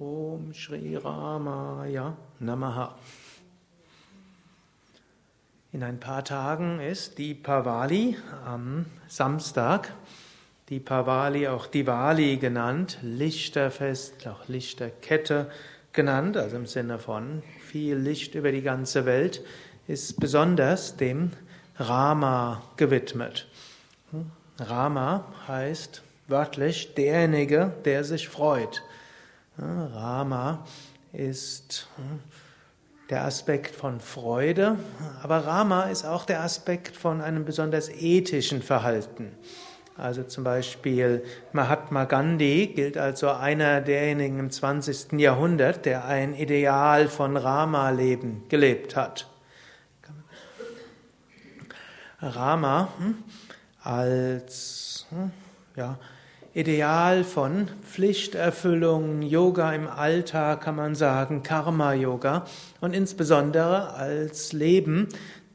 Om Shri Ramaya Namaha. In ein paar Tagen ist die Pavali am Samstag. Die Pavali, auch Diwali genannt, Lichterfest, auch Lichterkette genannt, also im Sinne von viel Licht über die ganze Welt, ist besonders dem Rama gewidmet. Rama heißt wörtlich derjenige, der sich freut. Rama ist hm, der Aspekt von Freude, aber Rama ist auch der Aspekt von einem besonders ethischen Verhalten. Also zum Beispiel Mahatma Gandhi gilt als so einer derjenigen im 20. Jahrhundert, der ein Ideal von Rama-Leben gelebt hat. Rama hm, als hm, ja, Ideal von Pflichterfüllung, Yoga im Alltag kann man sagen, Karma-Yoga und insbesondere als Leben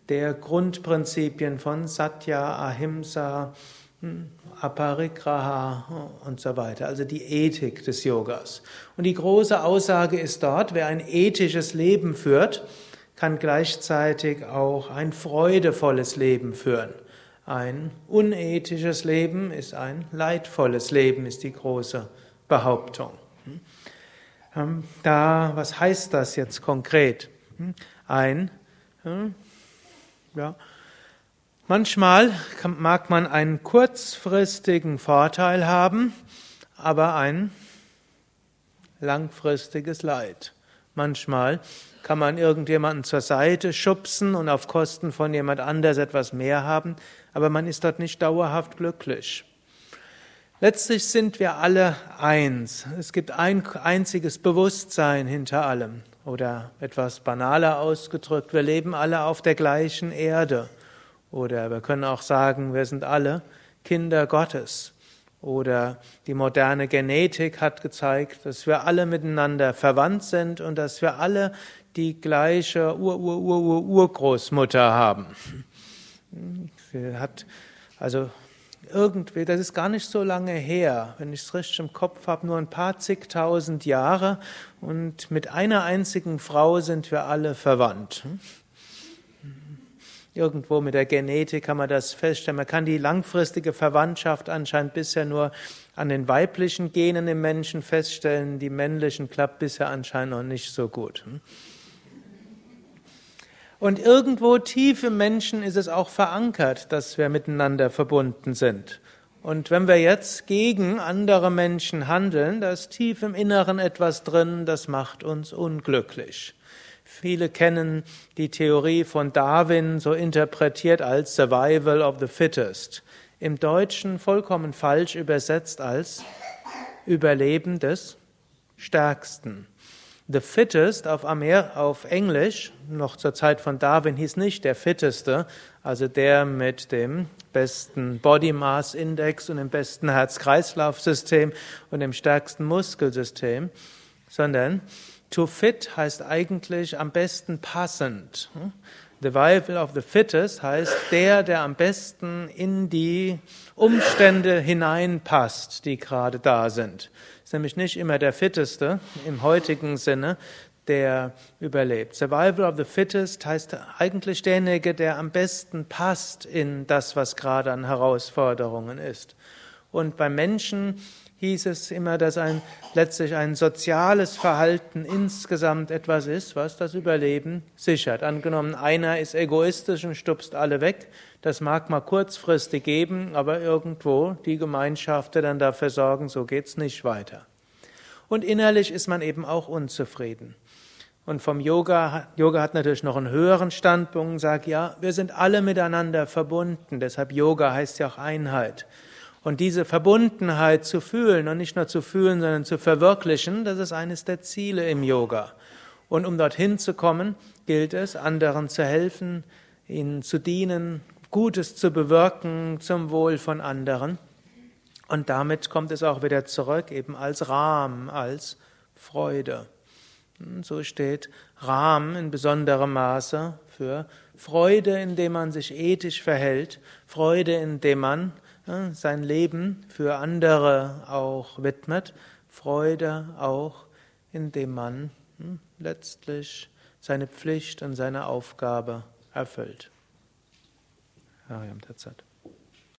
der Grundprinzipien von Satya, Ahimsa, hm, Aparigraha und so weiter, also die Ethik des Yogas. Und die große Aussage ist dort, wer ein ethisches Leben führt, kann gleichzeitig auch ein freudevolles Leben führen. Ein unethisches Leben ist ein leidvolles Leben, ist die große Behauptung. Hm? Da, was heißt das jetzt konkret? Hm? Ein, hm? ja, manchmal mag man einen kurzfristigen Vorteil haben, aber ein langfristiges Leid. Manchmal kann man irgendjemanden zur Seite schubsen und auf Kosten von jemand anders etwas mehr haben, aber man ist dort nicht dauerhaft glücklich. Letztlich sind wir alle eins. Es gibt ein einziges Bewusstsein hinter allem. Oder etwas banaler ausgedrückt, wir leben alle auf der gleichen Erde. Oder wir können auch sagen, wir sind alle Kinder Gottes. Oder die moderne Genetik hat gezeigt, dass wir alle miteinander verwandt sind und dass wir alle die gleiche Ur-Ur-Ur-Urgroßmutter haben. Sie hat also irgendwie, das ist gar nicht so lange her, wenn ich es richtig im Kopf habe, nur ein paar zigtausend Jahre und mit einer einzigen Frau sind wir alle verwandt. Irgendwo mit der Genetik kann man das feststellen. Man kann die langfristige Verwandtschaft anscheinend bisher nur an den weiblichen Genen im Menschen feststellen. Die männlichen klappt bisher anscheinend noch nicht so gut. Und irgendwo tief im Menschen ist es auch verankert, dass wir miteinander verbunden sind. Und wenn wir jetzt gegen andere Menschen handeln, da ist tief im Inneren etwas drin, das macht uns unglücklich. Viele kennen die Theorie von Darwin so interpretiert als Survival of the Fittest. Im Deutschen vollkommen falsch übersetzt als Überleben des Stärksten. The fittest auf, Amer auf Englisch, noch zur Zeit von Darwin, hieß nicht der fitteste, also der mit dem besten Body Mass Index und dem besten Herz-Kreislauf-System und dem stärksten Muskelsystem, sondern to fit heißt eigentlich am besten passend. The Survival of the Fittest heißt der, der am besten in die Umstände hineinpasst, die gerade da sind. Ist nämlich nicht immer der Fitteste im heutigen Sinne, der überlebt. Survival of the Fittest heißt eigentlich derjenige, der am besten passt in das, was gerade an Herausforderungen ist. Und beim Menschen hieß es immer, dass ein, letztlich ein soziales Verhalten insgesamt etwas ist, was das Überleben sichert. Angenommen, einer ist egoistisch und stupst alle weg, das mag mal kurzfristig geben, aber irgendwo die Gemeinschaft dann dafür sorgen, so geht's nicht weiter. Und innerlich ist man eben auch unzufrieden. Und vom Yoga, Yoga hat natürlich noch einen höheren Standpunkt und sagt, ja, wir sind alle miteinander verbunden, deshalb Yoga heißt ja auch Einheit. Und diese Verbundenheit zu fühlen und nicht nur zu fühlen, sondern zu verwirklichen, das ist eines der Ziele im Yoga. Und um dorthin zu kommen, gilt es, anderen zu helfen, ihnen zu dienen, Gutes zu bewirken zum Wohl von anderen. Und damit kommt es auch wieder zurück, eben als Rahmen, als Freude. Und so steht Rahmen in besonderem Maße für Freude, indem man sich ethisch verhält, Freude, indem man sein Leben für andere auch widmet, Freude auch, indem man hm, letztlich seine Pflicht und seine Aufgabe erfüllt. Ariam Tatsat.